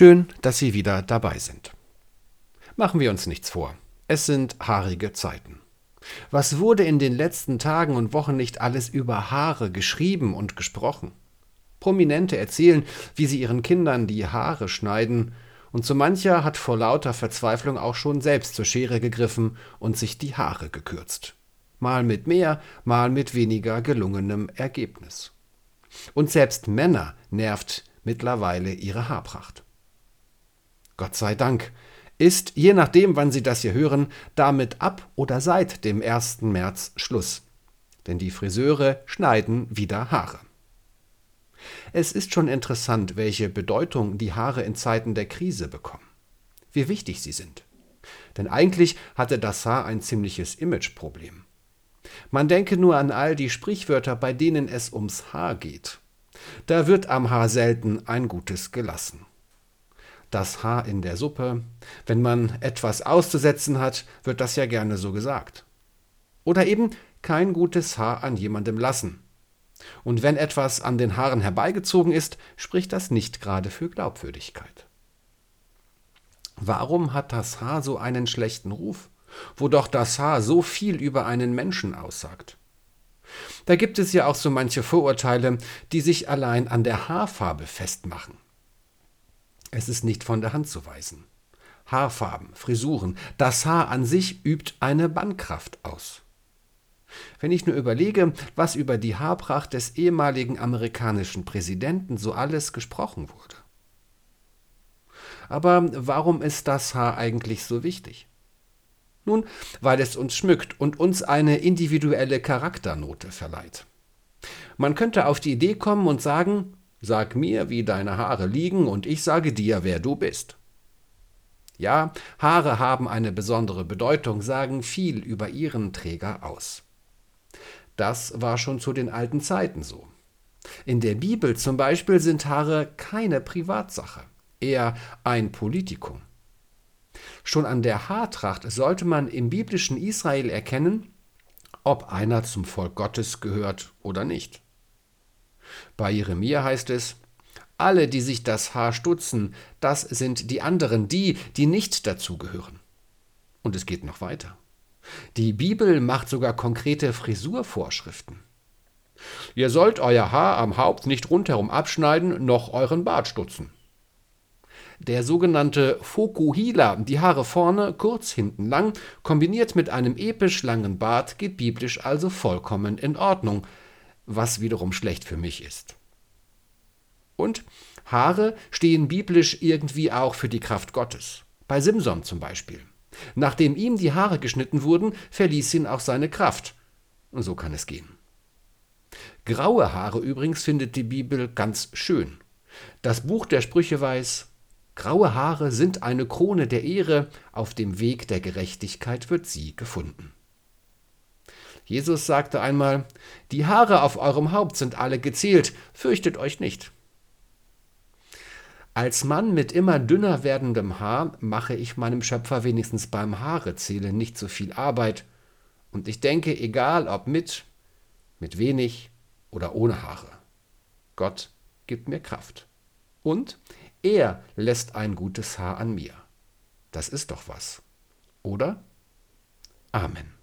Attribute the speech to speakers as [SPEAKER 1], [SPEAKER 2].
[SPEAKER 1] Schön, dass Sie wieder dabei sind. Machen wir uns nichts vor. Es sind haarige Zeiten. Was wurde in den letzten Tagen und Wochen nicht alles über Haare geschrieben und gesprochen? Prominente erzählen, wie sie ihren Kindern die Haare schneiden, und so mancher hat vor lauter Verzweiflung auch schon selbst zur Schere gegriffen und sich die Haare gekürzt. Mal mit mehr, mal mit weniger gelungenem Ergebnis. Und selbst Männer nervt mittlerweile ihre Haarpracht. Gott sei Dank ist, je nachdem, wann Sie das hier hören, damit ab oder seit dem 1. März Schluss. Denn die Friseure schneiden wieder Haare. Es ist schon interessant, welche Bedeutung die Haare in Zeiten der Krise bekommen. Wie wichtig sie sind. Denn eigentlich hatte das Haar ein ziemliches Imageproblem. Man denke nur an all die Sprichwörter, bei denen es ums Haar geht. Da wird am Haar selten ein Gutes gelassen. Das Haar in der Suppe, wenn man etwas auszusetzen hat, wird das ja gerne so gesagt. Oder eben kein gutes Haar an jemandem lassen. Und wenn etwas an den Haaren herbeigezogen ist, spricht das nicht gerade für Glaubwürdigkeit. Warum hat das Haar so einen schlechten Ruf, wo doch das Haar so viel über einen Menschen aussagt? Da gibt es ja auch so manche Vorurteile, die sich allein an der Haarfarbe festmachen. Es ist nicht von der Hand zu weisen. Haarfarben, Frisuren, das Haar an sich übt eine Bannkraft aus. Wenn ich nur überlege, was über die Haarpracht des ehemaligen amerikanischen Präsidenten so alles gesprochen wurde. Aber warum ist das Haar eigentlich so wichtig? Nun, weil es uns schmückt und uns eine individuelle Charakternote verleiht. Man könnte auf die Idee kommen und sagen, sag mir, wie deine Haare liegen, und ich sage dir, wer du bist. Ja, Haare haben eine besondere Bedeutung, sagen viel über ihren Träger aus. Das war schon zu den alten Zeiten so. In der Bibel zum Beispiel sind Haare keine Privatsache, eher ein Politikum. Schon an der Haartracht sollte man im biblischen Israel erkennen, ob einer zum Volk Gottes gehört oder nicht. Bei Jeremia heißt es, alle, die sich das Haar stutzen, das sind die anderen, die, die nicht dazugehören. Und es geht noch weiter. Die Bibel macht sogar konkrete Frisurvorschriften. Ihr sollt euer Haar am Haupt nicht rundherum abschneiden, noch euren Bart stutzen. Der sogenannte Fokuhila, die Haare vorne, kurz hinten lang, kombiniert mit einem episch langen Bart, geht biblisch also vollkommen in Ordnung, was wiederum schlecht für mich ist. Und Haare stehen biblisch irgendwie auch für die Kraft Gottes. Bei Simson zum Beispiel. Nachdem ihm die Haare geschnitten wurden, verließ ihn auch seine Kraft. So kann es gehen. Graue Haare übrigens findet die Bibel ganz schön. Das Buch der Sprüche weiß, graue Haare sind eine Krone der Ehre, auf dem Weg der Gerechtigkeit wird sie gefunden. Jesus sagte einmal, die Haare auf eurem Haupt sind alle gezählt, fürchtet euch nicht. Als Mann mit immer dünner werdendem Haar mache ich meinem Schöpfer wenigstens beim Haarezählen nicht so viel Arbeit. Und ich denke, egal ob mit, mit wenig oder ohne Haare. Gott gibt mir Kraft. Und er lässt ein gutes Haar an mir. Das ist doch was. Oder? Amen.